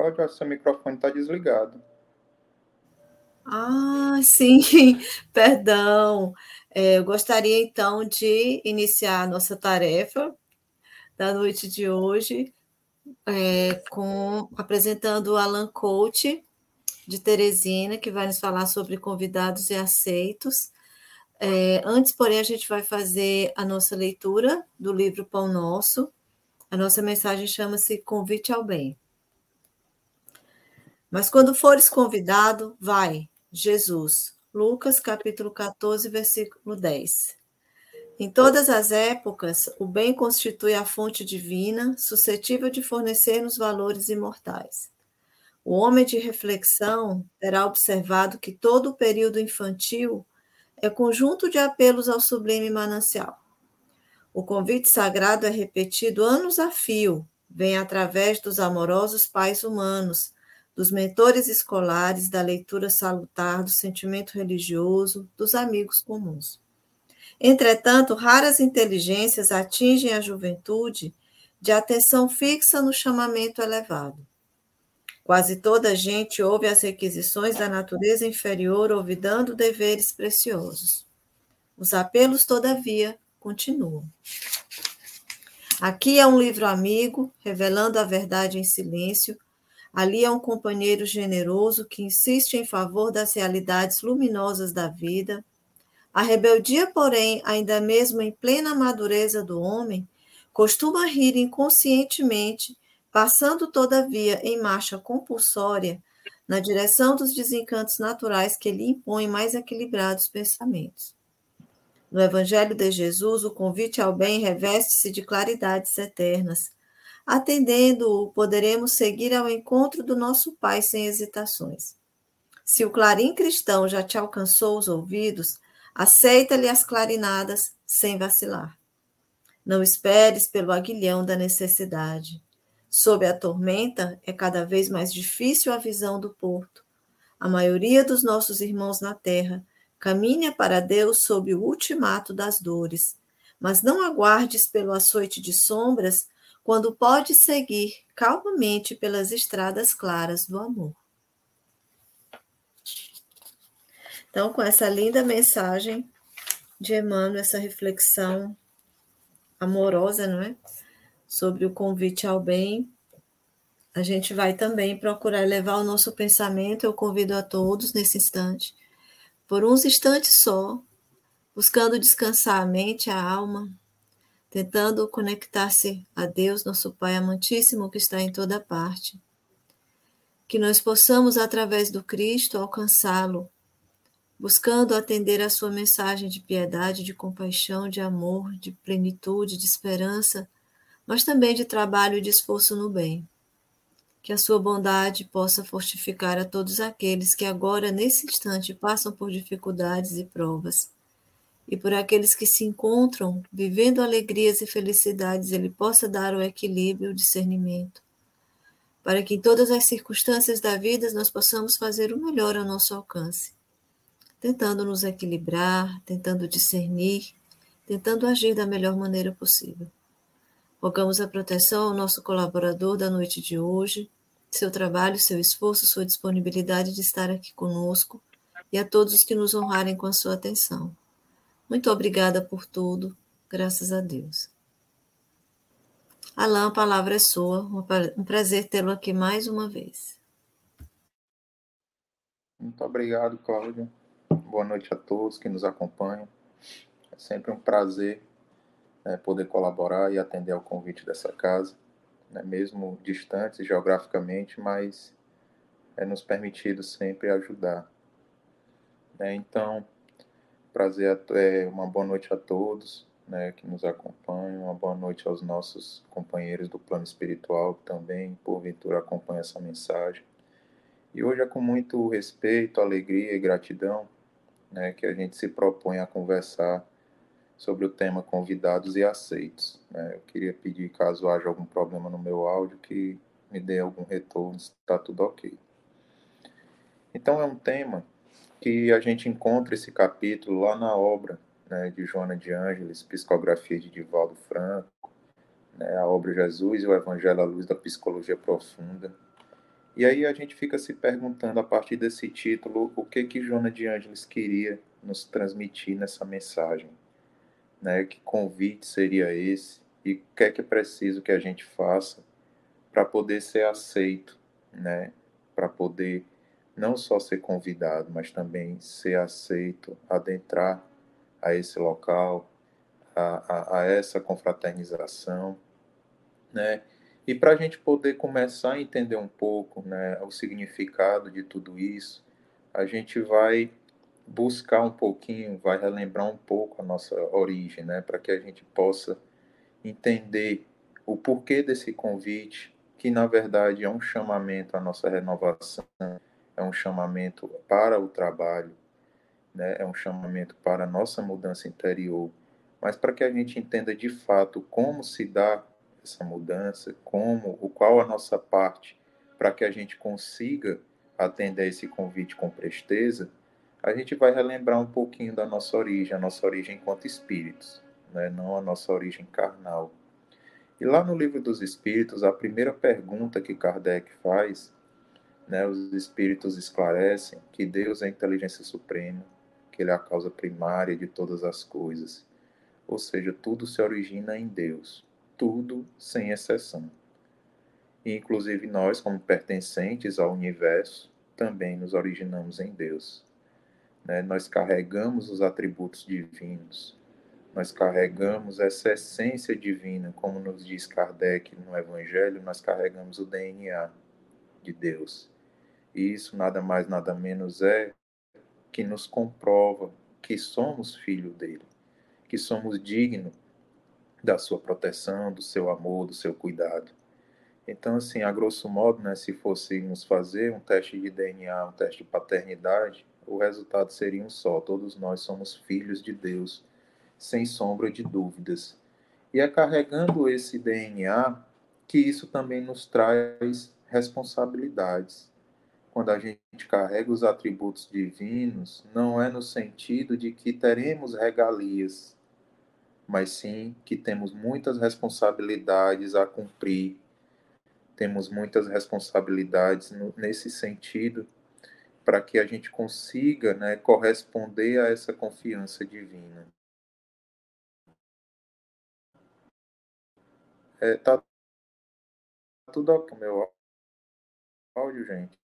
Cláudia, seu microfone está desligado. Ah, sim, perdão. É, eu gostaria então de iniciar a nossa tarefa da noite de hoje é, com apresentando o Alan Coach de Teresina, que vai nos falar sobre convidados e aceitos. É, antes, porém, a gente vai fazer a nossa leitura do livro Pão Nosso. A nossa mensagem chama-se Convite ao Bem. Mas quando fores convidado, vai, Jesus. Lucas capítulo 14, versículo 10. Em todas as épocas, o bem constitui a fonte divina, suscetível de fornecer-nos valores imortais. O homem de reflexão terá observado que todo o período infantil é conjunto de apelos ao sublime manancial. O convite sagrado é repetido anos a fio, vem através dos amorosos pais humanos, dos mentores escolares, da leitura salutar, do sentimento religioso, dos amigos comuns. Entretanto, raras inteligências atingem a juventude de atenção fixa no chamamento elevado. Quase toda a gente ouve as requisições da natureza inferior, olvidando deveres preciosos. Os apelos, todavia, continuam. Aqui é um livro amigo, revelando a verdade em silêncio, Ali é um companheiro generoso que insiste em favor das realidades luminosas da vida. A rebeldia, porém, ainda mesmo em plena madureza do homem, costuma rir inconscientemente, passando, todavia, em marcha compulsória na direção dos desencantos naturais que lhe impõem mais equilibrados pensamentos. No Evangelho de Jesus, o convite ao bem reveste-se de claridades eternas Atendendo-o, poderemos seguir ao encontro do nosso Pai sem hesitações. Se o clarim cristão já te alcançou os ouvidos, aceita-lhe as clarinadas sem vacilar. Não esperes pelo aguilhão da necessidade. Sob a tormenta, é cada vez mais difícil a visão do porto. A maioria dos nossos irmãos na terra caminha para Deus sob o ultimato das dores. Mas não aguardes pelo açoite de sombras quando pode seguir calmamente pelas estradas claras do amor. Então, com essa linda mensagem de Emmanuel, essa reflexão amorosa, não é? Sobre o convite ao bem, a gente vai também procurar levar o nosso pensamento. Eu convido a todos nesse instante, por uns instantes só, buscando descansar a mente, a alma, tentando conectar-se a Deus, nosso Pai amantíssimo que está em toda parte. Que nós possamos, através do Cristo, alcançá-lo, buscando atender a sua mensagem de piedade, de compaixão, de amor, de plenitude, de esperança, mas também de trabalho e de esforço no bem. Que a sua bondade possa fortificar a todos aqueles que agora, nesse instante, passam por dificuldades e provas e por aqueles que se encontram vivendo alegrias e felicidades, Ele possa dar o equilíbrio, o discernimento, para que em todas as circunstâncias da vida nós possamos fazer o melhor ao nosso alcance, tentando nos equilibrar, tentando discernir, tentando agir da melhor maneira possível. Rogamos a proteção ao nosso colaborador da noite de hoje, seu trabalho, seu esforço, sua disponibilidade de estar aqui conosco e a todos os que nos honrarem com a sua atenção. Muito obrigada por tudo, graças a Deus. Alain, a palavra é sua. Um prazer tê-lo aqui mais uma vez. Muito obrigado, Cláudia. Boa noite a todos que nos acompanham. É sempre um prazer né, poder colaborar e atender ao convite dessa casa, né, mesmo distantes geograficamente, mas é nos permitido sempre ajudar. Né, então, Prazer, é, uma boa noite a todos né, que nos acompanham, uma boa noite aos nossos companheiros do plano espiritual que também, porventura, acompanham essa mensagem. E hoje é com muito respeito, alegria e gratidão né, que a gente se propõe a conversar sobre o tema convidados e aceitos. Né? Eu queria pedir, caso haja algum problema no meu áudio, que me dê algum retorno, se está tudo ok. Então, é um tema que a gente encontra esse capítulo lá na obra né, de Joana de Ângeles, Psicografia de Divaldo Franco, né, a obra Jesus e o Evangelho à Luz da Psicologia Profunda. E aí a gente fica se perguntando a partir desse título o que que Joana de Ângeles queria nos transmitir nessa mensagem, né? Que convite seria esse e o que é que é preciso que a gente faça para poder ser aceito, né? Para poder não só ser convidado, mas também ser aceito, adentrar a esse local, a, a, a essa confraternização, né? E para a gente poder começar a entender um pouco né, o significado de tudo isso, a gente vai buscar um pouquinho, vai relembrar um pouco a nossa origem, né, para que a gente possa entender o porquê desse convite, que na verdade é um chamamento à nossa renovação, é um chamamento para o trabalho, né, é um chamamento para a nossa mudança interior, mas para que a gente entenda de fato como se dá essa mudança, como, o qual a nossa parte para que a gente consiga atender esse convite com presteza, a gente vai relembrar um pouquinho da nossa origem, a nossa origem enquanto espíritos, né? não a nossa origem carnal. E lá no livro dos Espíritos, a primeira pergunta que Kardec faz, né, os Espíritos esclarecem que Deus é a inteligência suprema, que Ele é a causa primária de todas as coisas. Ou seja, tudo se origina em Deus tudo sem exceção. E, inclusive nós, como pertencentes ao universo, também nos originamos em Deus. Né? Nós carregamos os atributos divinos, nós carregamos essa essência divina, como nos diz Kardec no Evangelho, nós carregamos o DNA de Deus. Isso nada mais, nada menos é que nos comprova que somos filho dele, que somos dignos da sua proteção, do seu amor, do seu cuidado. Então, assim, a grosso modo, né, se fôssemos fazer um teste de DNA, um teste de paternidade, o resultado seria um só: todos nós somos filhos de Deus, sem sombra de dúvidas. E é carregando esse DNA que isso também nos traz responsabilidades. Quando a gente carrega os atributos divinos, não é no sentido de que teremos regalias, mas sim que temos muitas responsabilidades a cumprir, temos muitas responsabilidades nesse sentido para que a gente consiga né, corresponder a essa confiança divina. É, tá tudo aqui meu áudio, gente.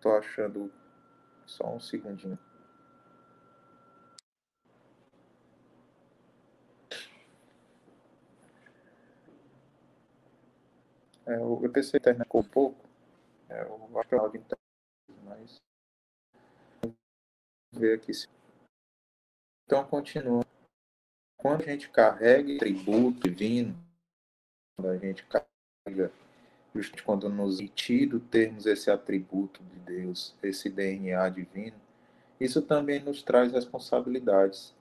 Tô achando só um segundinho. É, eu pensei que um pouco. É, eu acho que é algo mas vamos ver aqui. Então, continua. Quando a gente carrega tributo divino, quando a gente carrega justamente quando nos sentido termos esse atributo de Deus, esse DNA divino, isso também nos traz responsabilidades.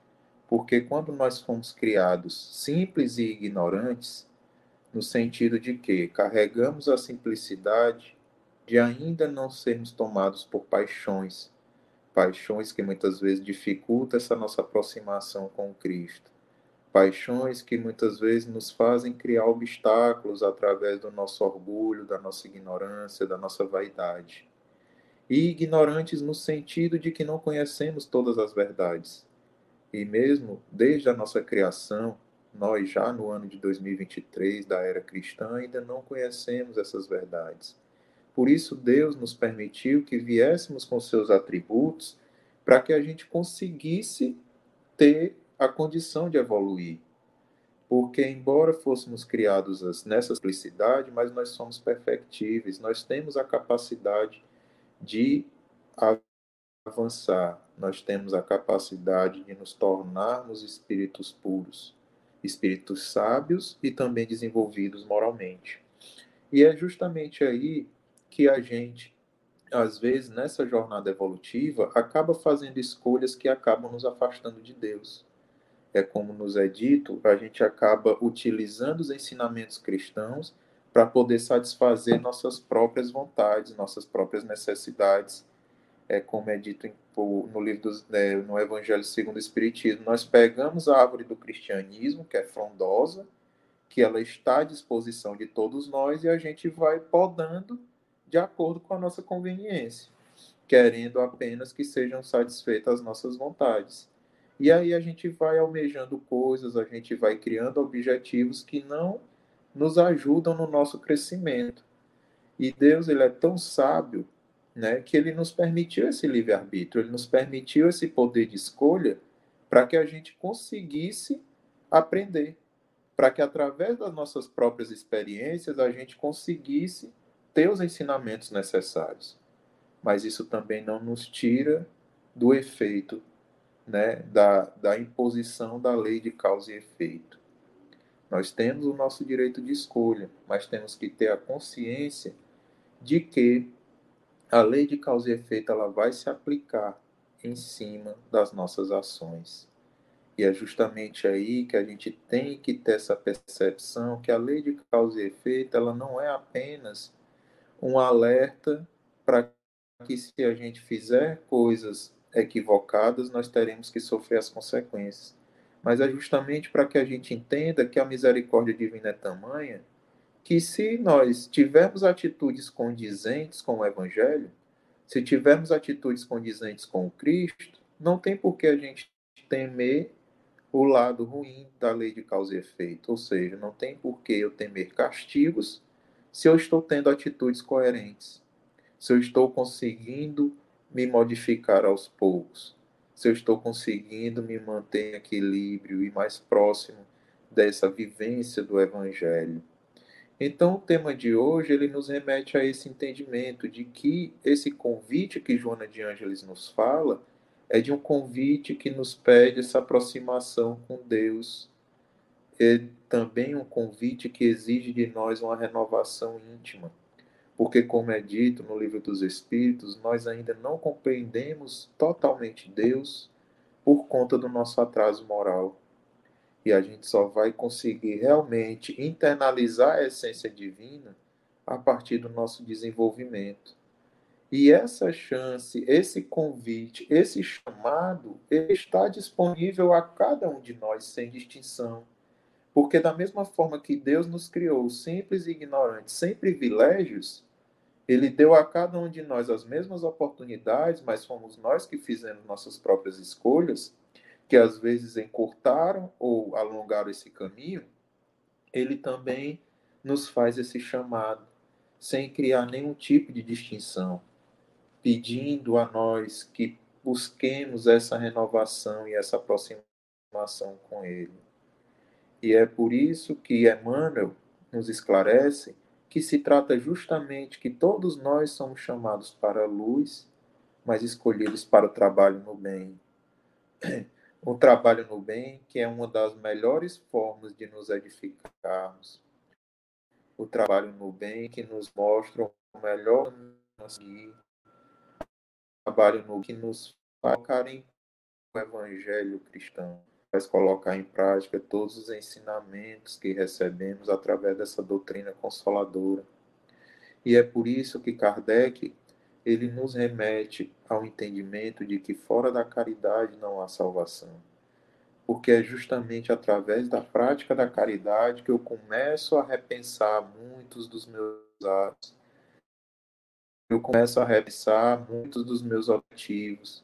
Porque quando nós fomos criados simples e ignorantes, no sentido de que carregamos a simplicidade de ainda não sermos tomados por paixões, paixões que muitas vezes dificultam essa nossa aproximação com Cristo paixões que muitas vezes nos fazem criar obstáculos através do nosso orgulho, da nossa ignorância, da nossa vaidade. E ignorantes no sentido de que não conhecemos todas as verdades. E mesmo desde a nossa criação, nós já no ano de 2023 da era cristã ainda não conhecemos essas verdades. Por isso Deus nos permitiu que viéssemos com seus atributos para que a gente conseguisse ter a condição de evoluir. Porque, embora fôssemos criados nessa simplicidade, mas nós somos perfectíveis, nós temos a capacidade de avançar, nós temos a capacidade de nos tornarmos espíritos puros, espíritos sábios e também desenvolvidos moralmente. E é justamente aí que a gente, às vezes, nessa jornada evolutiva, acaba fazendo escolhas que acabam nos afastando de Deus é como nos é dito, a gente acaba utilizando os ensinamentos cristãos para poder satisfazer nossas próprias vontades, nossas próprias necessidades, é como é dito em, no livro dos, é, no Evangelho segundo o Espiritismo, nós pegamos a árvore do cristianismo, que é frondosa, que ela está à disposição de todos nós e a gente vai podando de acordo com a nossa conveniência, querendo apenas que sejam satisfeitas as nossas vontades. E aí a gente vai almejando coisas, a gente vai criando objetivos que não nos ajudam no nosso crescimento. E Deus, ele é tão sábio, né, que ele nos permitiu esse livre-arbítrio, ele nos permitiu esse poder de escolha para que a gente conseguisse aprender, para que através das nossas próprias experiências a gente conseguisse ter os ensinamentos necessários. Mas isso também não nos tira do efeito né, da, da imposição da lei de causa e efeito. Nós temos o nosso direito de escolha, mas temos que ter a consciência de que a lei de causa e efeito ela vai se aplicar em cima das nossas ações. E é justamente aí que a gente tem que ter essa percepção que a lei de causa e efeito ela não é apenas um alerta para que se a gente fizer coisas equivocadas, nós teremos que sofrer as consequências. Mas é justamente para que a gente entenda que a misericórdia divina é tamanha que, se nós tivermos atitudes condizentes com o Evangelho, se tivermos atitudes condizentes com o Cristo, não tem por que a gente temer o lado ruim da lei de causa e efeito. Ou seja, não tem por que eu temer castigos se eu estou tendo atitudes coerentes, se eu estou conseguindo me modificar aos poucos, se eu estou conseguindo me manter em equilíbrio e mais próximo dessa vivência do Evangelho. Então, o tema de hoje ele nos remete a esse entendimento de que esse convite que Joana de Ângeles nos fala é de um convite que nos pede essa aproximação com Deus. É também um convite que exige de nós uma renovação íntima porque, como é dito no Livro dos Espíritos, nós ainda não compreendemos totalmente Deus por conta do nosso atraso moral. E a gente só vai conseguir realmente internalizar a essência divina a partir do nosso desenvolvimento. E essa chance, esse convite, esse chamado, ele está disponível a cada um de nós sem distinção. Porque da mesma forma que Deus nos criou simples e ignorantes, sem privilégios, ele deu a cada um de nós as mesmas oportunidades, mas fomos nós que fizemos nossas próprias escolhas, que às vezes encurtaram ou alongaram esse caminho. Ele também nos faz esse chamado, sem criar nenhum tipo de distinção, pedindo a nós que busquemos essa renovação e essa aproximação com Ele. E é por isso que Emmanuel nos esclarece que se trata justamente que todos nós somos chamados para a luz, mas escolhidos para o trabalho no bem. O trabalho no bem, que é uma das melhores formas de nos edificarmos. O trabalho no bem que nos mostra o melhor seguir. O trabalho no que nos faz em o evangelho cristão colocar em prática todos os ensinamentos que recebemos através dessa doutrina consoladora. E é por isso que Kardec ele nos remete ao entendimento de que fora da caridade não há salvação. Porque é justamente através da prática da caridade que eu começo a repensar muitos dos meus atos. Eu começo a repensar muitos dos meus objetivos.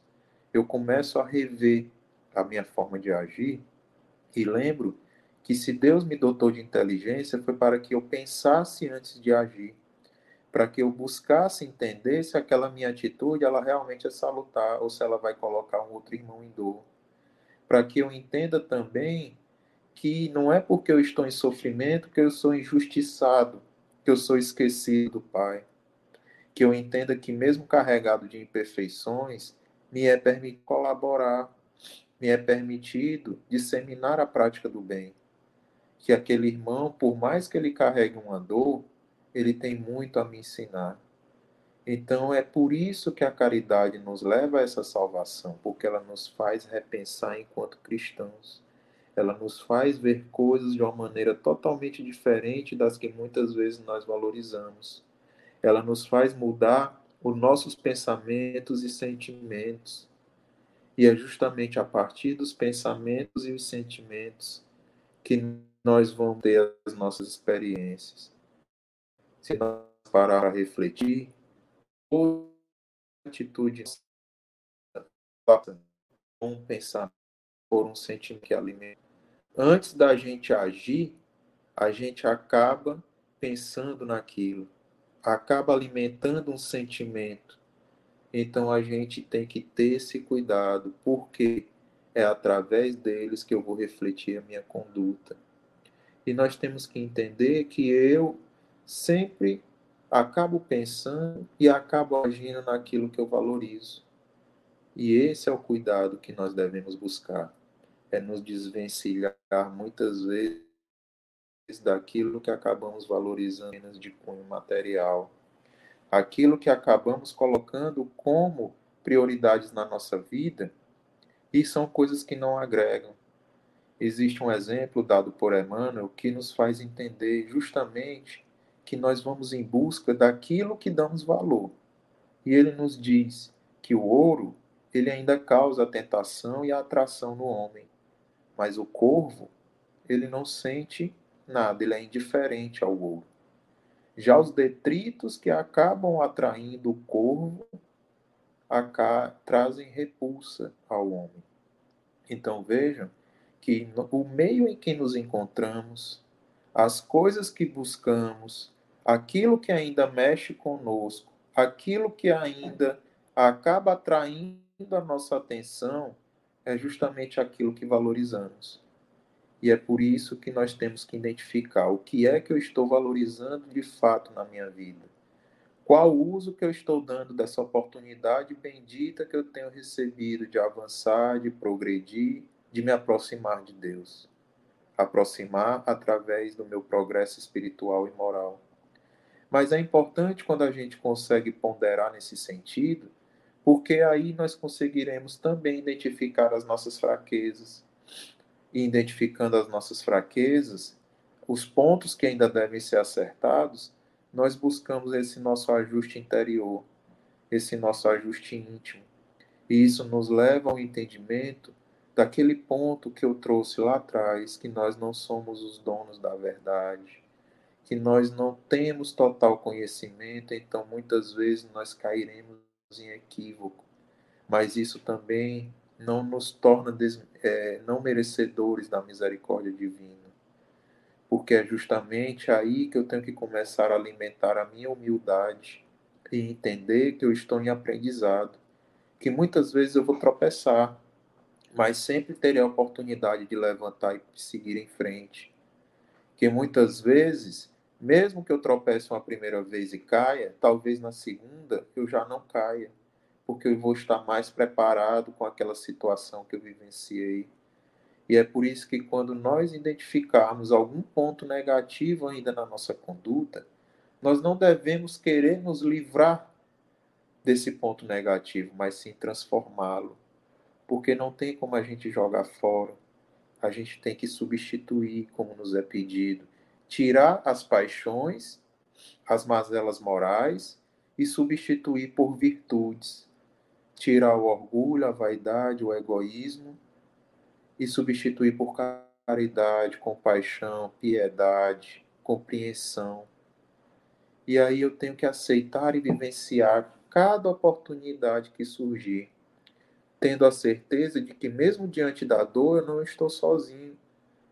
Eu começo a rever a minha forma de agir e lembro que se Deus me dotou de inteligência foi para que eu pensasse antes de agir, para que eu buscasse entender se aquela minha atitude ela realmente é salutar ou se ela vai colocar um outro irmão em dor, para que eu entenda também que não é porque eu estou em sofrimento que eu sou injustiçado, que eu sou esquecido do Pai, que eu entenda que mesmo carregado de imperfeições me é permitido colaborar me é permitido disseminar a prática do bem. Que aquele irmão, por mais que ele carregue uma dor, ele tem muito a me ensinar. Então é por isso que a caridade nos leva a essa salvação, porque ela nos faz repensar enquanto cristãos. Ela nos faz ver coisas de uma maneira totalmente diferente das que muitas vezes nós valorizamos. Ela nos faz mudar os nossos pensamentos e sentimentos. E é justamente a partir dos pensamentos e os sentimentos que nós vamos ter as nossas experiências. Se nós parar a refletir, ou atitude um pensamento por um sentimento que alimenta. Antes da gente agir, a gente acaba pensando naquilo, acaba alimentando um sentimento. Então a gente tem que ter esse cuidado, porque é através deles que eu vou refletir a minha conduta. E nós temos que entender que eu sempre acabo pensando e acabo agindo naquilo que eu valorizo. E esse é o cuidado que nós devemos buscar. É nos desvencilhar muitas vezes daquilo que acabamos valorizando de cunho material. Aquilo que acabamos colocando como prioridades na nossa vida e são coisas que não agregam. Existe um exemplo dado por Emmanuel que nos faz entender justamente que nós vamos em busca daquilo que damos valor. E ele nos diz que o ouro ele ainda causa a tentação e a atração no homem. Mas o corvo, ele não sente nada, ele é indiferente ao ouro. Já os detritos que acabam atraindo o corvo trazem repulsa ao homem. Então vejam que o meio em que nos encontramos, as coisas que buscamos, aquilo que ainda mexe conosco, aquilo que ainda acaba atraindo a nossa atenção é justamente aquilo que valorizamos. E é por isso que nós temos que identificar o que é que eu estou valorizando de fato na minha vida. Qual o uso que eu estou dando dessa oportunidade bendita que eu tenho recebido de avançar, de progredir, de me aproximar de Deus. Aproximar através do meu progresso espiritual e moral. Mas é importante quando a gente consegue ponderar nesse sentido, porque aí nós conseguiremos também identificar as nossas fraquezas. E identificando as nossas fraquezas, os pontos que ainda devem ser acertados, nós buscamos esse nosso ajuste interior, esse nosso ajuste íntimo. E isso nos leva ao entendimento daquele ponto que eu trouxe lá atrás, que nós não somos os donos da verdade, que nós não temos total conhecimento, então muitas vezes nós cairemos em equívoco, mas isso também não nos torna des, é, não merecedores da misericórdia divina, porque é justamente aí que eu tenho que começar a alimentar a minha humildade e entender que eu estou em aprendizado, que muitas vezes eu vou tropeçar, mas sempre terei a oportunidade de levantar e seguir em frente. Que muitas vezes mesmo que eu tropece uma primeira vez e caia, talvez na segunda eu já não caia, porque eu vou estar mais preparado com aquela situação que eu vivenciei. E é por isso que quando nós identificarmos algum ponto negativo ainda na nossa conduta, nós não devemos querer nos livrar desse ponto negativo, mas sim transformá-lo. Porque não tem como a gente jogar fora. A gente tem que substituir, como nos é pedido tirar as paixões, as mazelas morais e substituir por virtudes. Tirar o orgulho, a vaidade, o egoísmo e substituir por caridade, compaixão, piedade, compreensão. E aí eu tenho que aceitar e vivenciar cada oportunidade que surgir, tendo a certeza de que mesmo diante da dor eu não estou sozinho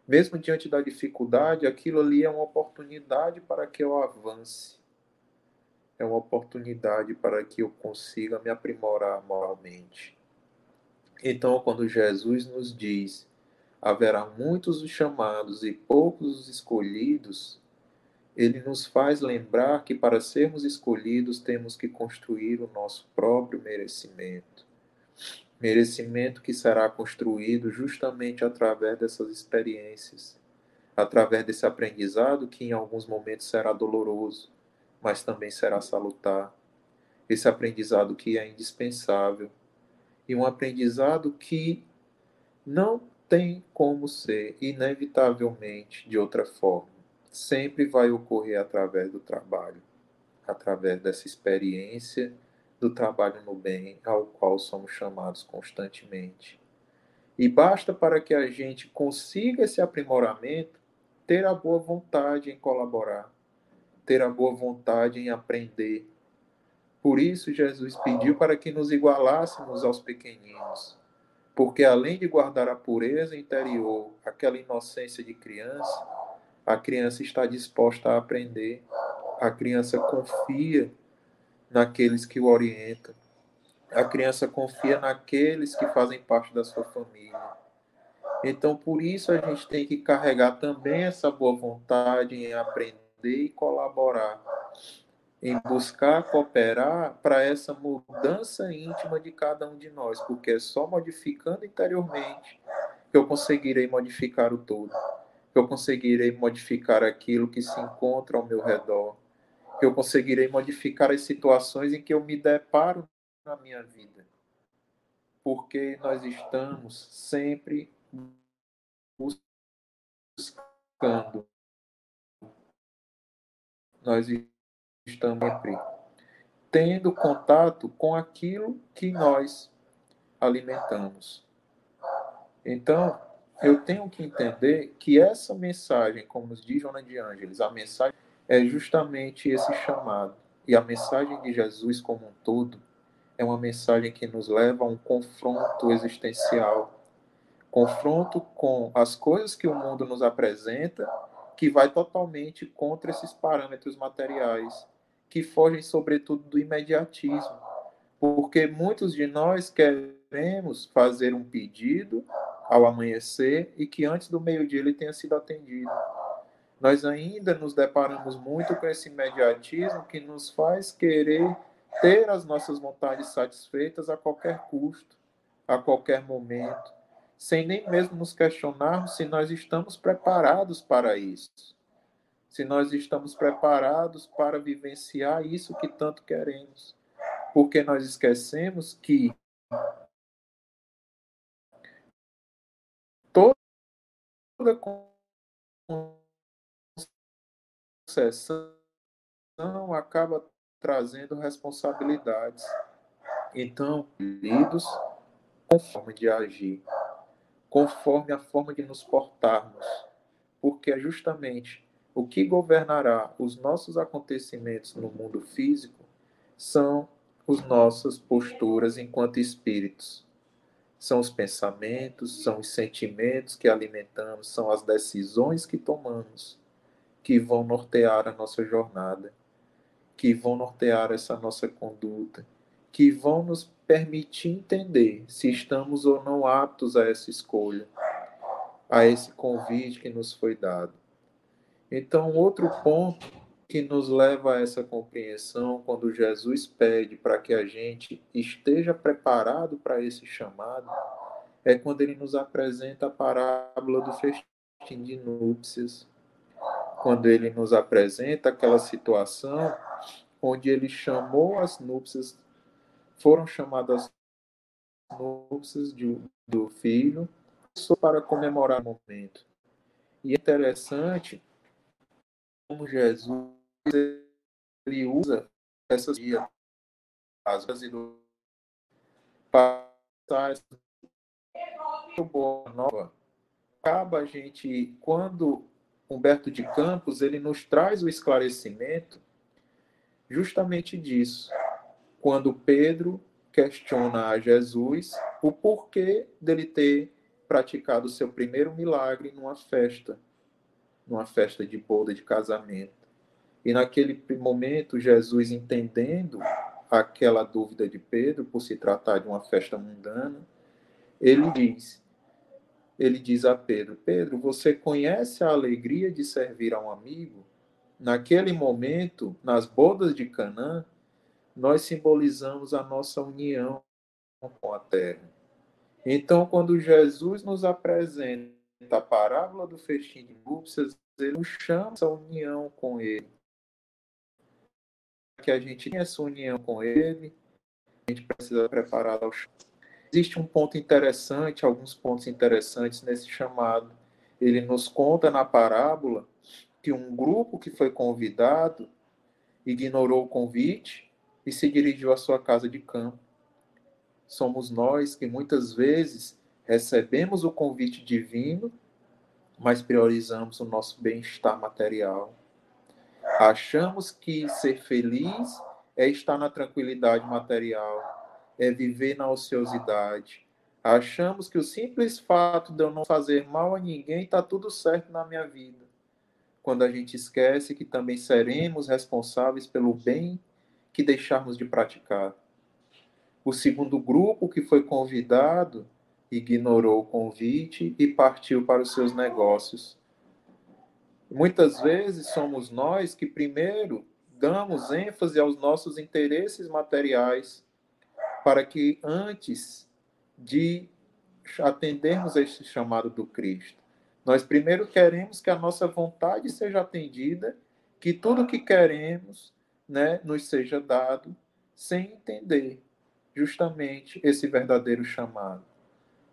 mesmo diante da dificuldade, aquilo ali é uma oportunidade para que eu avance. É uma oportunidade para que eu consiga me aprimorar moralmente. Então, quando Jesus nos diz: haverá muitos os chamados e poucos os escolhidos, ele nos faz lembrar que para sermos escolhidos temos que construir o nosso próprio merecimento merecimento que será construído justamente através dessas experiências, através desse aprendizado que em alguns momentos será doloroso, mas também será salutar. Esse aprendizado que é indispensável e um aprendizado que não tem como ser inevitavelmente de outra forma. Sempre vai ocorrer através do trabalho, através dessa experiência do trabalho no bem ao qual somos chamados constantemente. E basta para que a gente consiga esse aprimoramento ter a boa vontade em colaborar, ter a boa vontade em aprender. Por isso, Jesus pediu para que nos igualássemos aos pequeninos, porque além de guardar a pureza interior, aquela inocência de criança, a criança está disposta a aprender, a criança confia naqueles que o orientam, a criança confia naqueles que fazem parte da sua família. Então, por isso, a gente tem que carregar também essa boa vontade em aprender e colaborar, em buscar cooperar para essa mudança íntima de cada um de nós, porque é só modificando interiormente que eu conseguirei modificar o todo, que eu conseguirei modificar aquilo que se encontra ao meu redor, que eu conseguirei modificar as situações em que eu me deparo na minha vida. Porque nós estamos sempre buscando. Nós estamos sempre tendo contato com aquilo que nós alimentamos. Então, eu tenho que entender que essa mensagem, como nos diz Joana de Ângeles, a mensagem é justamente esse chamado. E a mensagem de Jesus como um todo é uma mensagem que nos leva a um confronto existencial. Confronto com as coisas que o mundo nos apresenta, que vai totalmente contra esses parâmetros materiais, que fogem, sobretudo, do imediatismo. Porque muitos de nós queremos fazer um pedido ao amanhecer e que antes do meio-dia ele tenha sido atendido. Nós ainda nos deparamos muito com esse imediatismo que nos faz querer ter as nossas vontades satisfeitas a qualquer custo, a qualquer momento, sem nem mesmo nos questionarmos se nós estamos preparados para isso. Se nós estamos preparados para vivenciar isso que tanto queremos. Porque nós esquecemos que toda concessão acaba trazendo responsabilidades. Então, lidos conforme de agir, conforme a forma de nos portarmos, porque é justamente o que governará os nossos acontecimentos no mundo físico são as nossas posturas enquanto espíritos. São os pensamentos, são os sentimentos que alimentamos, são as decisões que tomamos que vão nortear a nossa jornada que vão nortear essa nossa conduta, que vão nos permitir entender se estamos ou não aptos a essa escolha, a esse convite que nos foi dado. Então, outro ponto que nos leva a essa compreensão quando Jesus pede para que a gente esteja preparado para esse chamado é quando ele nos apresenta a parábola do festim de núpcias. Quando ele nos apresenta aquela situação onde ele chamou as núpcias, foram chamadas núpcias do filho, só para comemorar o momento. E é interessante como Jesus ele usa essas dias para essa boa nova. Acaba a gente quando Humberto de Campos ele nos traz o esclarecimento justamente disso. Quando Pedro questiona a Jesus o porquê dele ter praticado o seu primeiro milagre numa festa, numa festa de boda de casamento. E naquele momento, Jesus, entendendo aquela dúvida de Pedro, por se tratar de uma festa mundana, ele diz: ele diz a Pedro: Pedro, você conhece a alegria de servir a um amigo? Naquele momento, nas bodas de Canaã, nós simbolizamos a nossa união com a terra. Então, quando Jesus nos apresenta a parábola do festim de núpcias, ele nos chama essa união com ele. Que a gente tenha essa união com ele, a gente precisa preparar ao Existe um ponto interessante, alguns pontos interessantes nesse chamado. Ele nos conta na parábola que um grupo que foi convidado ignorou o convite e se dirigiu à sua casa de campo. Somos nós que muitas vezes recebemos o convite divino, mas priorizamos o nosso bem-estar material. Achamos que ser feliz é estar na tranquilidade material, é viver na ociosidade. Achamos que o simples fato de eu não fazer mal a ninguém está tudo certo na minha vida. Quando a gente esquece que também seremos responsáveis pelo bem que deixarmos de praticar. O segundo grupo que foi convidado ignorou o convite e partiu para os seus negócios. Muitas vezes somos nós que primeiro damos ênfase aos nossos interesses materiais, para que antes de atendermos a este chamado do Cristo, nós primeiro queremos que a nossa vontade seja atendida, que tudo que queremos né, nos seja dado, sem entender justamente esse verdadeiro chamado.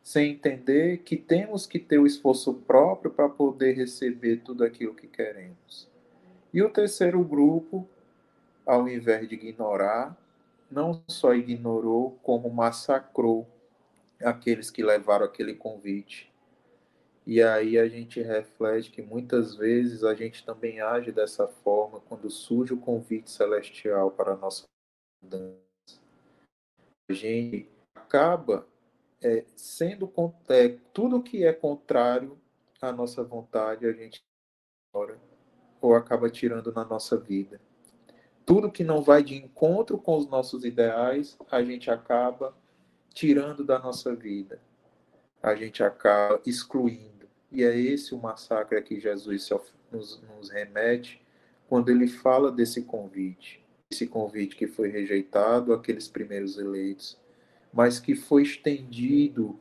Sem entender que temos que ter o esforço próprio para poder receber tudo aquilo que queremos. E o terceiro grupo ao invés de ignorar, não só ignorou, como massacrou aqueles que levaram aquele convite. E aí a gente reflete que muitas vezes a gente também age dessa forma quando surge o convite celestial para a nossa mudança. A gente acaba é, sendo é, tudo que é contrário à nossa vontade, a gente ignora ou acaba tirando na nossa vida tudo que não vai de encontro com os nossos ideais, a gente acaba tirando da nossa vida. A gente acaba excluindo. E é esse o massacre a que Jesus nos, nos remete quando ele fala desse convite. Esse convite que foi rejeitado àqueles primeiros eleitos, mas que foi estendido,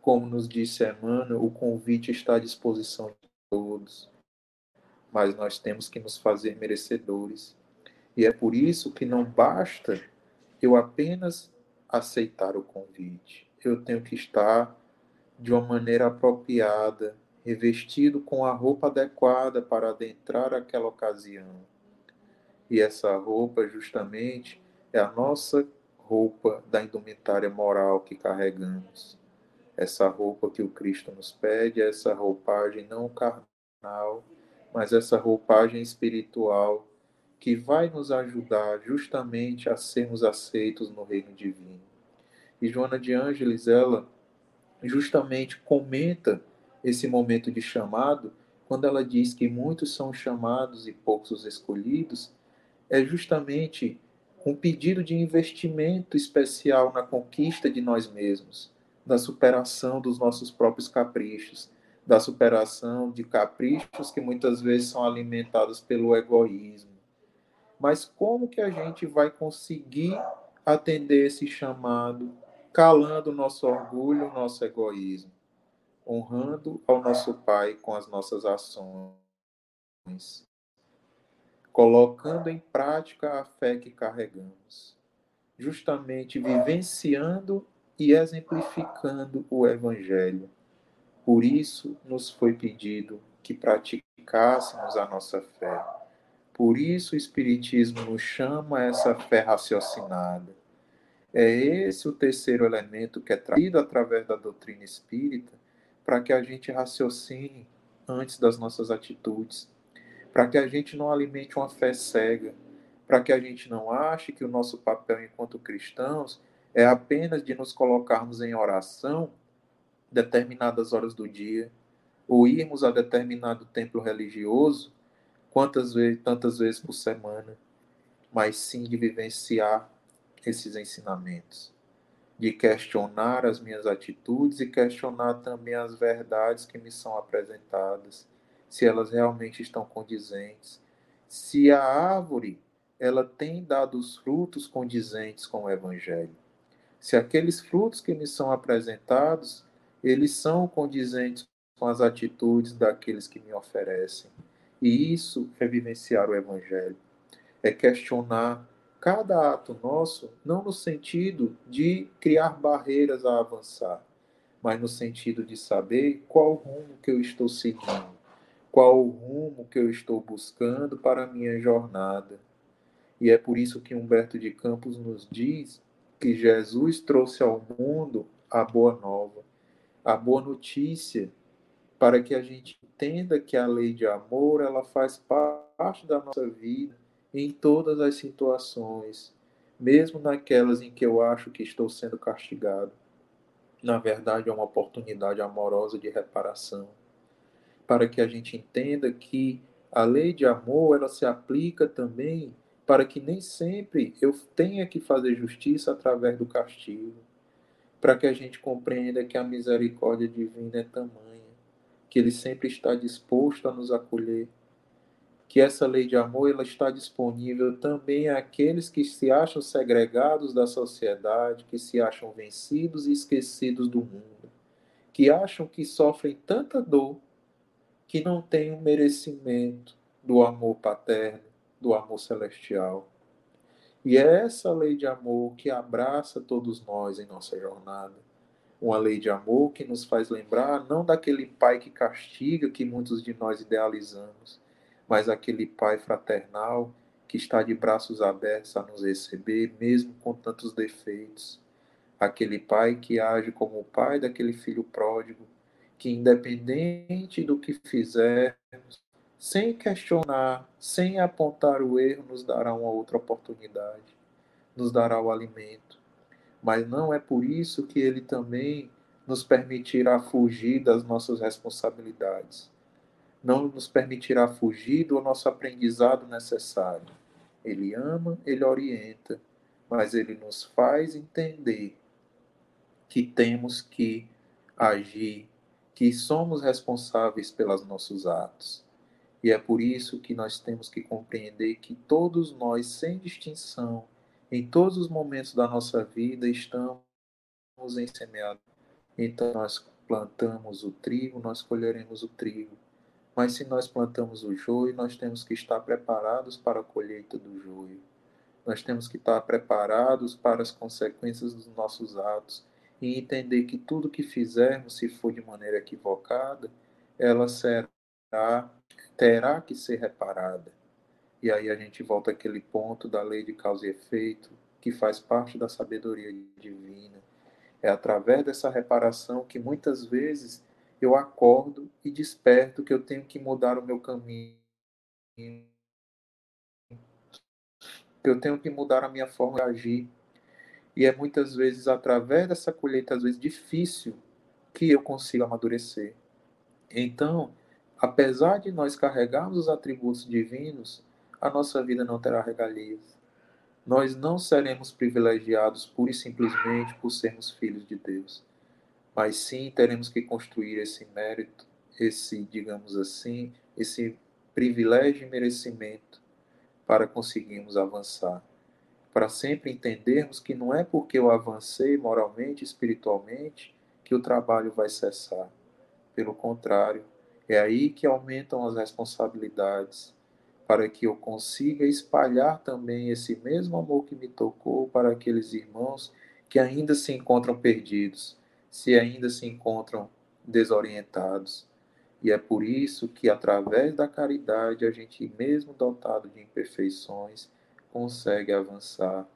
como nos disse Emmanuel, o convite está à disposição de todos. Mas nós temos que nos fazer merecedores e é por isso que não basta eu apenas aceitar o convite. Eu tenho que estar de uma maneira apropriada, revestido com a roupa adequada para adentrar aquela ocasião. E essa roupa, justamente, é a nossa roupa da indumentária moral que carregamos. Essa roupa que o Cristo nos pede, essa roupagem não carnal, mas essa roupagem espiritual que vai nos ajudar justamente a sermos aceitos no reino divino. E Joana de Ângeles, ela justamente comenta esse momento de chamado, quando ela diz que muitos são chamados e poucos os escolhidos, é justamente um pedido de investimento especial na conquista de nós mesmos, da superação dos nossos próprios caprichos, da superação de caprichos que muitas vezes são alimentados pelo egoísmo, mas como que a gente vai conseguir atender esse chamado, calando nosso orgulho, nosso egoísmo, honrando ao nosso Pai com as nossas ações, colocando em prática a fé que carregamos, justamente vivenciando e exemplificando o Evangelho. Por isso nos foi pedido que praticássemos a nossa fé por isso o Espiritismo nos chama a essa fé raciocinada. É esse o terceiro elemento que é trazido através da doutrina espírita para que a gente raciocine antes das nossas atitudes, para que a gente não alimente uma fé cega, para que a gente não ache que o nosso papel enquanto cristãos é apenas de nos colocarmos em oração determinadas horas do dia, ou irmos a determinado templo religioso quantas vezes, tantas vezes por semana, mas sim de vivenciar esses ensinamentos, de questionar as minhas atitudes e questionar também as verdades que me são apresentadas, se elas realmente estão condizentes, se a árvore ela tem dado os frutos condizentes com o evangelho. Se aqueles frutos que me são apresentados, eles são condizentes com as atitudes daqueles que me oferecem. E isso é vivenciar o Evangelho. É questionar cada ato nosso, não no sentido de criar barreiras a avançar, mas no sentido de saber qual rumo que eu estou seguindo, qual o rumo que eu estou buscando para a minha jornada. E é por isso que Humberto de Campos nos diz que Jesus trouxe ao mundo a boa nova, a boa notícia, para que a gente entenda que a lei de amor ela faz parte da nossa vida em todas as situações, mesmo naquelas em que eu acho que estou sendo castigado. Na verdade, é uma oportunidade amorosa de reparação, para que a gente entenda que a lei de amor ela se aplica também para que nem sempre eu tenha que fazer justiça através do castigo, para que a gente compreenda que a misericórdia divina é tamanha, que ele sempre está disposto a nos acolher que essa lei de amor ela está disponível também àqueles que se acham segregados da sociedade, que se acham vencidos e esquecidos do mundo, que acham que sofrem tanta dor que não têm o merecimento do amor paterno, do amor celestial. E é essa lei de amor que abraça todos nós em nossa jornada. Uma lei de amor que nos faz lembrar não daquele pai que castiga que muitos de nós idealizamos, mas aquele Pai fraternal que está de braços abertos a nos receber, mesmo com tantos defeitos. Aquele Pai que age como o Pai daquele filho pródigo, que independente do que fizermos, sem questionar, sem apontar o erro, nos dará uma outra oportunidade, nos dará o alimento. Mas não é por isso que ele também nos permitirá fugir das nossas responsabilidades não nos permitirá fugir do nosso aprendizado necessário. Ele ama, ele orienta, mas ele nos faz entender que temos que agir, que somos responsáveis pelos nossos atos. E é por isso que nós temos que compreender que todos nós, sem distinção, em todos os momentos da nossa vida, estamos em semeado. Então nós plantamos o trigo, nós colheremos o trigo. Mas se nós plantamos o joio, nós temos que estar preparados para a colheita do joio. Nós temos que estar preparados para as consequências dos nossos atos e entender que tudo que fizermos, se for de maneira equivocada, ela será terá que ser reparada. E aí a gente volta àquele ponto da lei de causa e efeito, que faz parte da sabedoria divina. É através dessa reparação que muitas vezes eu acordo e desperto que eu tenho que mudar o meu caminho, que eu tenho que mudar a minha forma de agir. E é muitas vezes através dessa colheita, às vezes difícil, que eu consigo amadurecer. Então, apesar de nós carregarmos os atributos divinos, a nossa vida não terá regalias. Nós não seremos privilegiados pura e simplesmente por sermos filhos de Deus mas sim teremos que construir esse mérito, esse, digamos assim, esse privilégio e merecimento para conseguirmos avançar. Para sempre entendermos que não é porque eu avancei moralmente, espiritualmente, que o trabalho vai cessar. Pelo contrário, é aí que aumentam as responsabilidades, para que eu consiga espalhar também esse mesmo amor que me tocou para aqueles irmãos que ainda se encontram perdidos se ainda se encontram desorientados. E é por isso que, através da caridade, a gente, mesmo dotado de imperfeições, consegue avançar.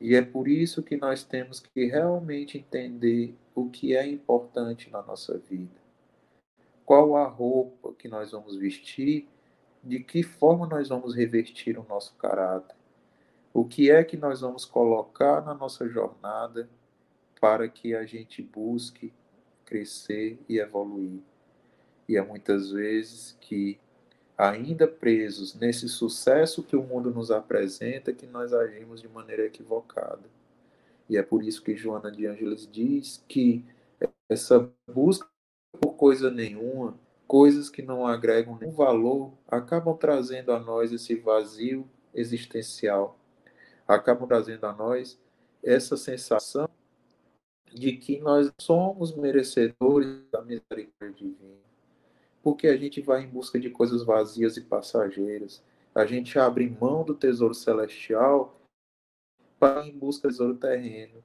E é por isso que nós temos que realmente entender o que é importante na nossa vida. Qual a roupa que nós vamos vestir, de que forma nós vamos revestir o nosso caráter. O que é que nós vamos colocar na nossa jornada para que a gente busque crescer e evoluir. E é muitas vezes que, ainda presos nesse sucesso que o mundo nos apresenta, que nós agimos de maneira equivocada. E é por isso que Joana de Ângeles diz que essa busca por coisa nenhuma, coisas que não agregam nenhum valor, acabam trazendo a nós esse vazio existencial, acabam trazendo a nós essa sensação de que nós somos merecedores da misericórdia divina. Porque a gente vai em busca de coisas vazias e passageiras. A gente abre mão do tesouro celestial para ir em busca do tesouro terreno.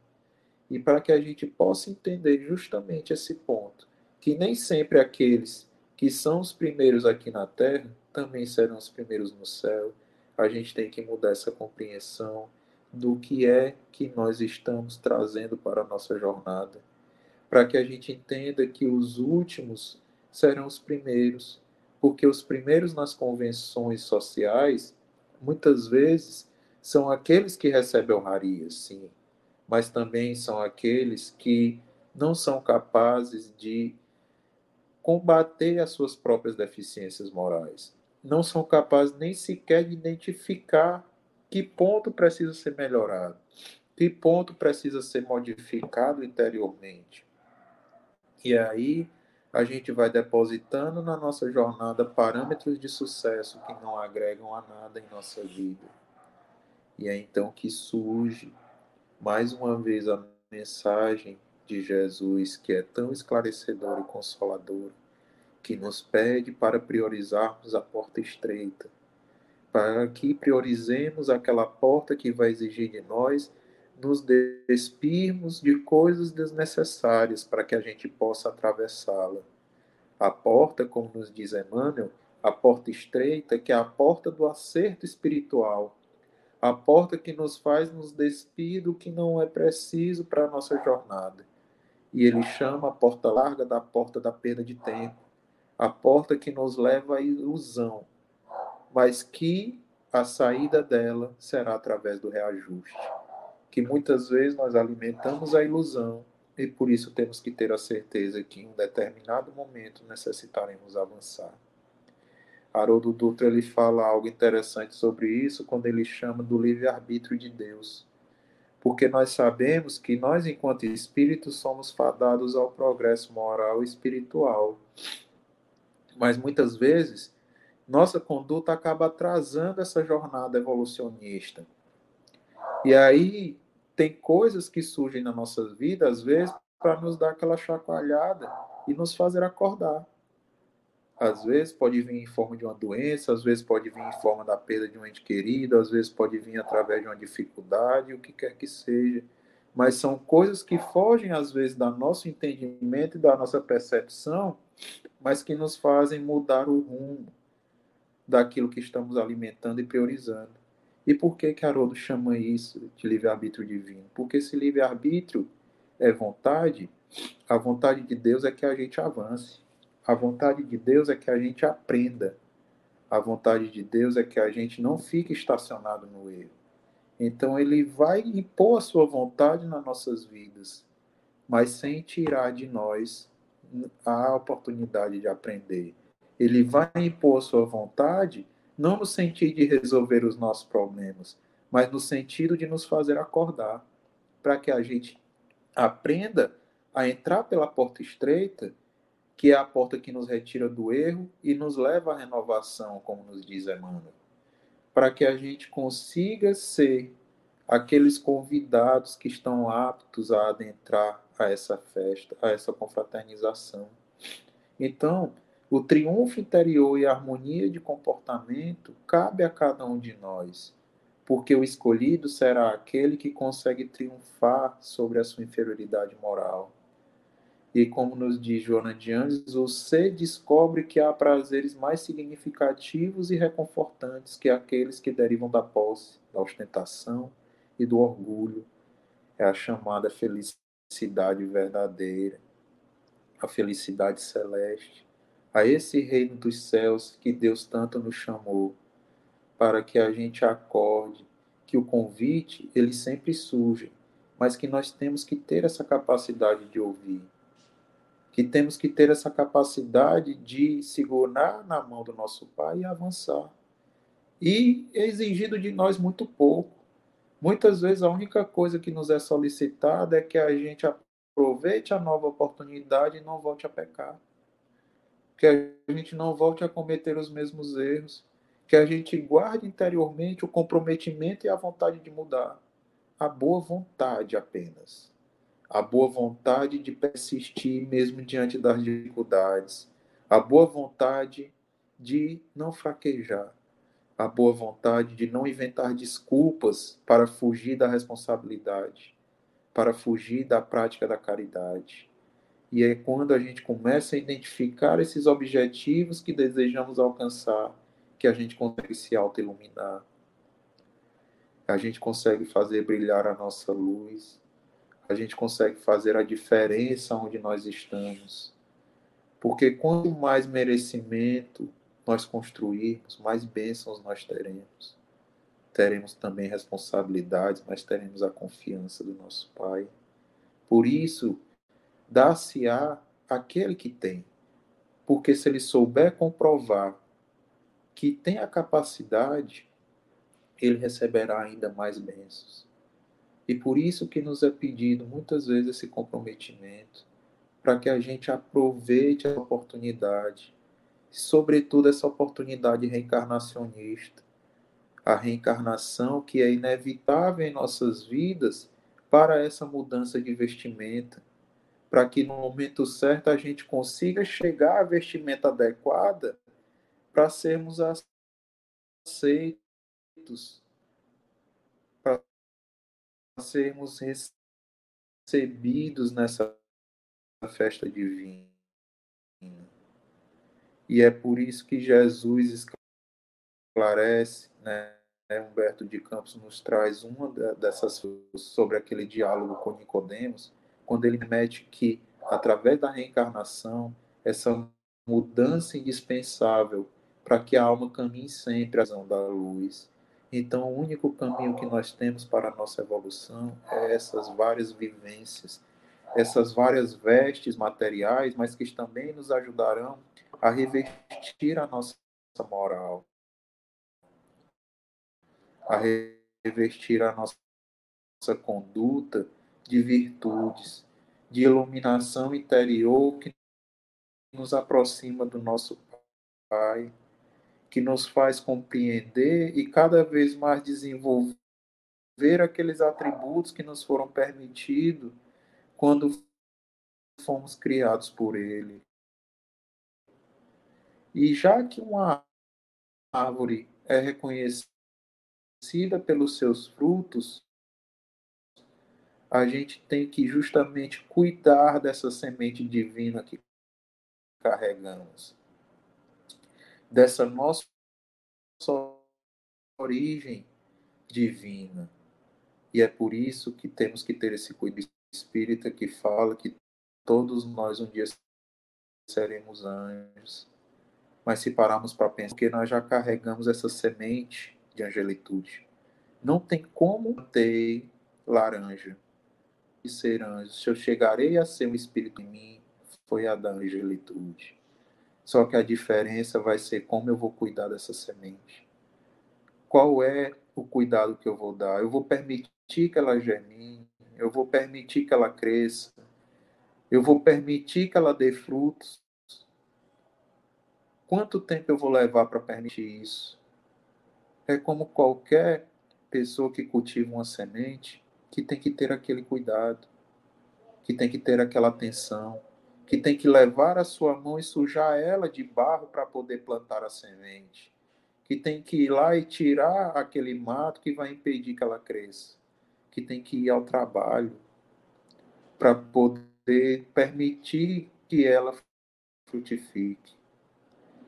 E para que a gente possa entender justamente esse ponto, que nem sempre aqueles que são os primeiros aqui na terra também serão os primeiros no céu. a gente tem que mudar essa compreensão do que é que nós estamos trazendo para a nossa jornada, para que a gente entenda que os últimos serão os primeiros, porque os primeiros nas convenções sociais, muitas vezes, são aqueles que recebem honrarias, sim, mas também são aqueles que não são capazes de combater as suas próprias deficiências morais. Não são capazes nem sequer de identificar que ponto precisa ser melhorado, que ponto precisa ser modificado interiormente. E aí a gente vai depositando na nossa jornada parâmetros de sucesso que não agregam a nada em nossa vida. E é então que surge mais uma vez a mensagem de Jesus, que é tão esclarecedora e consoladora, que nos pede para priorizarmos a porta estreita, para que priorizemos aquela porta que vai exigir de nós nos despirmos de coisas desnecessárias para que a gente possa atravessá-la. A porta, como nos diz Emmanuel, a porta estreita, que é a porta do acerto espiritual, a porta que nos faz nos despir do que não é preciso para a nossa jornada. E ele chama a porta larga da porta da perda de tempo, a porta que nos leva à ilusão, mas que a saída dela será através do reajuste. Que muitas vezes nós alimentamos a ilusão e por isso temos que ter a certeza que em um determinado momento necessitaremos avançar. Haroldo Dutra ele fala algo interessante sobre isso quando ele chama do livre-arbítrio de Deus. Porque nós sabemos que nós, enquanto espíritos, somos fadados ao progresso moral e espiritual. Mas muitas vezes, nossa conduta acaba atrasando essa jornada evolucionista. E aí, tem coisas que surgem na nossa vida, às vezes, para nos dar aquela chacoalhada e nos fazer acordar. Às vezes pode vir em forma de uma doença, às vezes pode vir em forma da perda de um ente querido, às vezes pode vir através de uma dificuldade, o que quer que seja. Mas são coisas que fogem, às vezes, do nosso entendimento e da nossa percepção, mas que nos fazem mudar o rumo daquilo que estamos alimentando e priorizando. E por que que Haroldo chama isso de livre-arbítrio divino? Porque esse livre-arbítrio é vontade, a vontade de Deus é que a gente avance. A vontade de Deus é que a gente aprenda. A vontade de Deus é que a gente não fique estacionado no erro. Então ele vai impor a sua vontade nas nossas vidas, mas sem tirar de nós a oportunidade de aprender. Ele vai impor a sua vontade não no sentido de resolver os nossos problemas, mas no sentido de nos fazer acordar, para que a gente aprenda a entrar pela porta estreita que é a porta que nos retira do erro e nos leva à renovação, como nos diz Emmanuel, para que a gente consiga ser aqueles convidados que estão aptos a adentrar a essa festa, a essa confraternização. Então, o triunfo interior e a harmonia de comportamento cabe a cada um de nós, porque o escolhido será aquele que consegue triunfar sobre a sua inferioridade moral e como nos diz Joana de Anjos, você descobre que há prazeres mais significativos e reconfortantes que aqueles que derivam da posse, da ostentação e do orgulho. É a chamada felicidade verdadeira, a felicidade celeste, a esse reino dos céus que Deus tanto nos chamou, para que a gente acorde que o convite ele sempre surge, mas que nós temos que ter essa capacidade de ouvir que temos que ter essa capacidade de segurar na mão do nosso Pai e avançar. E é exigido de nós muito pouco. Muitas vezes a única coisa que nos é solicitada é que a gente aproveite a nova oportunidade e não volte a pecar. Que a gente não volte a cometer os mesmos erros. Que a gente guarde interiormente o comprometimento e a vontade de mudar. A boa vontade apenas a boa vontade de persistir mesmo diante das dificuldades, a boa vontade de não fraquejar, a boa vontade de não inventar desculpas para fugir da responsabilidade, para fugir da prática da caridade. E é quando a gente começa a identificar esses objetivos que desejamos alcançar que a gente consegue se auto-iluminar. a gente consegue fazer brilhar a nossa luz, a gente consegue fazer a diferença onde nós estamos. Porque quanto mais merecimento nós construirmos, mais bênçãos nós teremos. Teremos também responsabilidades, mas teremos a confiança do nosso Pai. Por isso, dá-se-á aquele que tem. Porque se ele souber comprovar que tem a capacidade, ele receberá ainda mais bênçãos. E por isso que nos é pedido muitas vezes esse comprometimento, para que a gente aproveite a oportunidade, sobretudo essa oportunidade reencarnacionista, a reencarnação que é inevitável em nossas vidas para essa mudança de vestimenta, para que no momento certo a gente consiga chegar à vestimenta adequada para sermos aceitos para sermos recebidos nessa festa divina. E é por isso que Jesus esclarece, né? Humberto de Campos nos traz uma dessas sobre aquele diálogo com Nicodemos, quando ele mete que através da reencarnação essa mudança indispensável para que a alma caminhe sempre a visão da luz. Então, o único caminho que nós temos para a nossa evolução é essas várias vivências, essas várias vestes materiais, mas que também nos ajudarão a revestir a nossa moral, a revestir a nossa conduta de virtudes, de iluminação interior que nos aproxima do nosso Pai que nos faz compreender e cada vez mais desenvolver aqueles atributos que nos foram permitidos quando fomos criados por Ele. E já que uma árvore é reconhecida pelos seus frutos, a gente tem que justamente cuidar dessa semente divina que carregamos dessa nossa origem divina. E é por isso que temos que ter esse cuidado espírita que fala que todos nós um dia seremos anjos. Mas se pararmos para pensar, que nós já carregamos essa semente de angelitude. Não tem como ter laranja ser anjo. Se eu chegarei a ser um espírito em mim, foi a da angelitude. Só que a diferença vai ser como eu vou cuidar dessa semente. Qual é o cuidado que eu vou dar? Eu vou permitir que ela germine, eu vou permitir que ela cresça, eu vou permitir que ela dê frutos. Quanto tempo eu vou levar para permitir isso? É como qualquer pessoa que cultiva uma semente que tem que ter aquele cuidado, que tem que ter aquela atenção, que tem que levar a sua mão e sujar ela de barro para poder plantar a semente, que tem que ir lá e tirar aquele mato que vai impedir que ela cresça, que tem que ir ao trabalho para poder permitir que ela frutifique.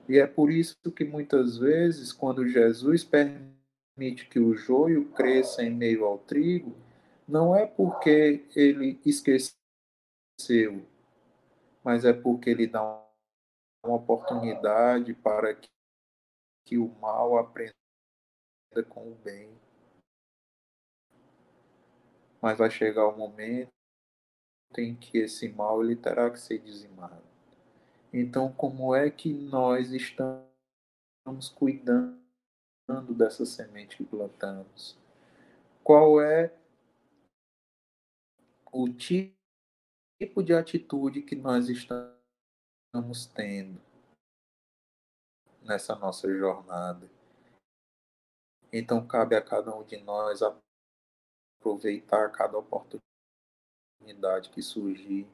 E é por isso que muitas vezes, quando Jesus permite que o joio cresça em meio ao trigo, não é porque ele esqueceu mas é porque ele dá uma oportunidade para que, que o mal aprenda com o bem. Mas vai chegar o momento em que esse mal ele terá que ser dizimado. Então, como é que nós estamos cuidando dessa semente que plantamos? Qual é o tipo de atitude que nós estamos tendo nessa nossa jornada. Então, cabe a cada um de nós aproveitar cada oportunidade que surgir,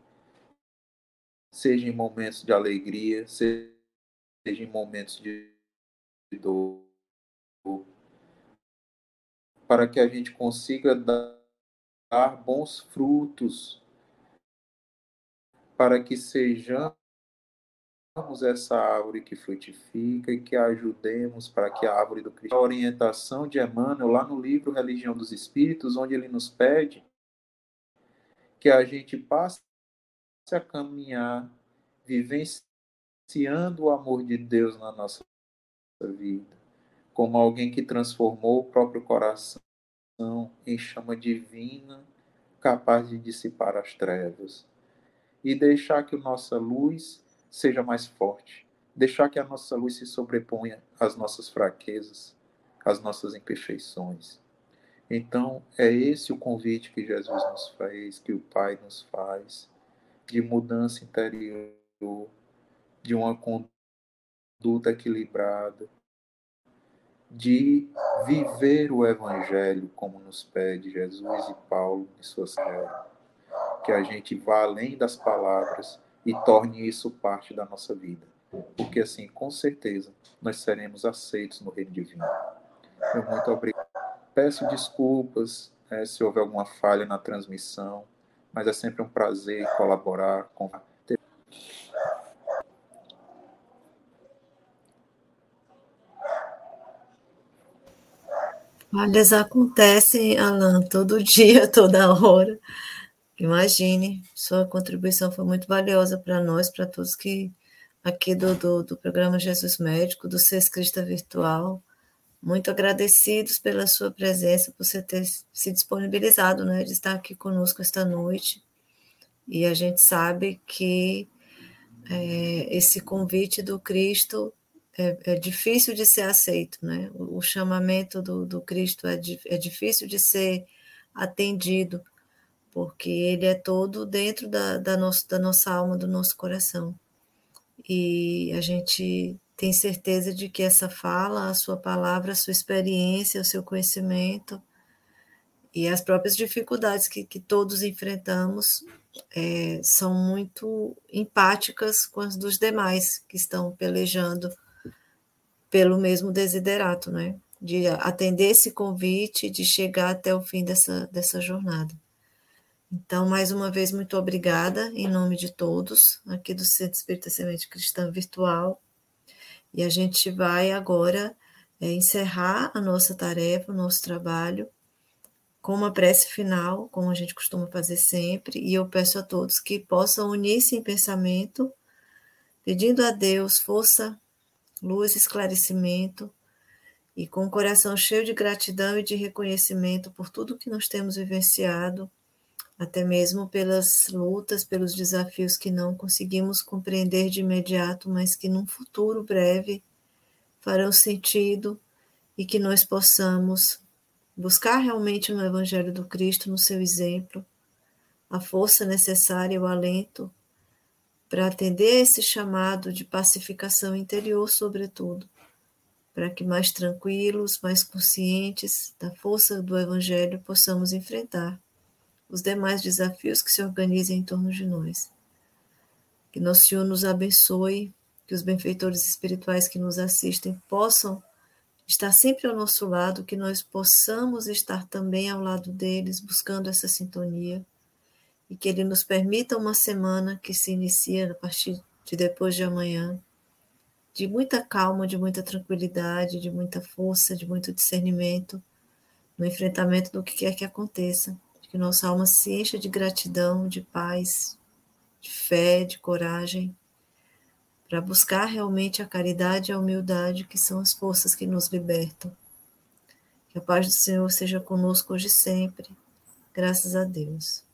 seja em momentos de alegria, seja em momentos de dor, para que a gente consiga dar bons frutos para que sejamos essa árvore que frutifica e que ajudemos para que a árvore do Cristo. A orientação de Emmanuel, lá no livro Religião dos Espíritos, onde ele nos pede que a gente passe a caminhar vivenciando o amor de Deus na nossa vida, como alguém que transformou o próprio coração em chama divina, capaz de dissipar as trevas e deixar que a nossa luz seja mais forte, deixar que a nossa luz se sobreponha às nossas fraquezas, às nossas imperfeições. Então, é esse o convite que Jesus nos fez, que o Pai nos faz, de mudança interior, de uma conduta equilibrada, de viver o Evangelho como nos pede Jesus e Paulo em suas regras. Que a gente vá além das palavras e torne isso parte da nossa vida. Porque assim, com certeza, nós seremos aceitos no reino divino. Eu muito obrigado. Peço desculpas é, se houver alguma falha na transmissão, mas é sempre um prazer colaborar com Falhas acontecem, Alan, todo dia, toda hora. Imagine, sua contribuição foi muito valiosa para nós, para todos que aqui do, do, do, programa Jesus Médico, do Ser Escrita Virtual. Muito agradecidos pela sua presença, por você ter se disponibilizado, né, de estar aqui conosco esta noite. E a gente sabe que é, esse convite do Cristo é, é, difícil de ser aceito, né? O, o chamamento do, do Cristo é, é difícil de ser atendido porque ele é todo dentro da, da, nosso, da nossa alma, do nosso coração. E a gente tem certeza de que essa fala, a sua palavra, a sua experiência, o seu conhecimento e as próprias dificuldades que, que todos enfrentamos é, são muito empáticas com as dos demais que estão pelejando pelo mesmo desiderato, né? De atender esse convite, de chegar até o fim dessa, dessa jornada. Então, mais uma vez, muito obrigada em nome de todos aqui do Centro Espírita Semente Cristã Virtual. E a gente vai agora é, encerrar a nossa tarefa, o nosso trabalho, com uma prece final, como a gente costuma fazer sempre. E eu peço a todos que possam unir-se em pensamento, pedindo a Deus força, luz, esclarecimento. E com o coração cheio de gratidão e de reconhecimento por tudo que nós temos vivenciado, até mesmo pelas lutas, pelos desafios que não conseguimos compreender de imediato, mas que num futuro breve farão sentido e que nós possamos buscar realmente no Evangelho do Cristo, no seu exemplo, a força necessária o alento para atender esse chamado de pacificação interior, sobretudo, para que mais tranquilos, mais conscientes da força do Evangelho possamos enfrentar os demais desafios que se organizem em torno de nós. Que nosso Senhor nos abençoe, que os benfeitores espirituais que nos assistem possam estar sempre ao nosso lado, que nós possamos estar também ao lado deles, buscando essa sintonia, e que Ele nos permita uma semana que se inicia a partir de depois de amanhã, de muita calma, de muita tranquilidade, de muita força, de muito discernimento no enfrentamento do que quer que aconteça que nossa alma se encha de gratidão, de paz, de fé, de coragem, para buscar realmente a caridade e a humildade, que são as forças que nos libertam. Que a paz do Senhor seja conosco hoje e sempre. Graças a Deus.